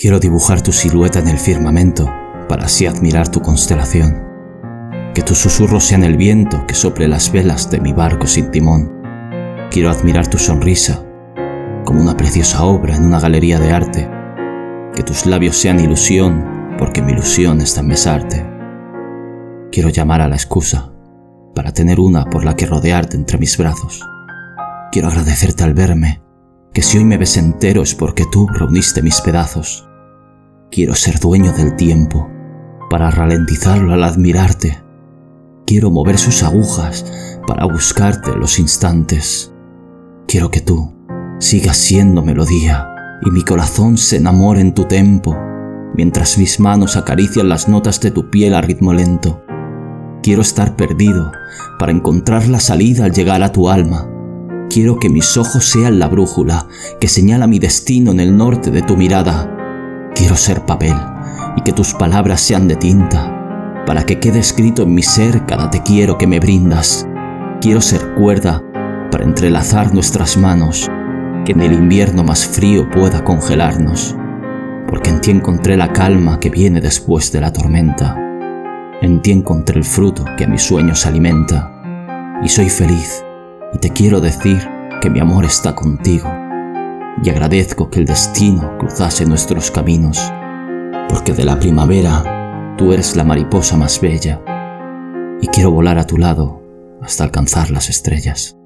Quiero dibujar tu silueta en el firmamento para así admirar tu constelación. Que tus susurros sean el viento que sople las velas de mi barco sin timón. Quiero admirar tu sonrisa como una preciosa obra en una galería de arte. Que tus labios sean ilusión porque mi ilusión está en besarte. Quiero llamar a la excusa para tener una por la que rodearte entre mis brazos. Quiero agradecerte al verme, que si hoy me ves entero es porque tú reuniste mis pedazos. Quiero ser dueño del tiempo, para ralentizarlo al admirarte. Quiero mover sus agujas para buscarte los instantes. Quiero que tú sigas siendo melodía y mi corazón se enamore en tu tempo, mientras mis manos acarician las notas de tu piel a ritmo lento. Quiero estar perdido para encontrar la salida al llegar a tu alma. Quiero que mis ojos sean la brújula que señala mi destino en el norte de tu mirada. Quiero ser papel y que tus palabras sean de tinta, para que quede escrito en mi ser cada te quiero que me brindas. Quiero ser cuerda para entrelazar nuestras manos, que en el invierno más frío pueda congelarnos, porque en ti encontré la calma que viene después de la tormenta. En ti encontré el fruto que a mis sueños alimenta, y soy feliz, y te quiero decir que mi amor está contigo y agradezco que el destino cruzase nuestros caminos, porque de la primavera tú eres la mariposa más bella y quiero volar a tu lado hasta alcanzar las estrellas.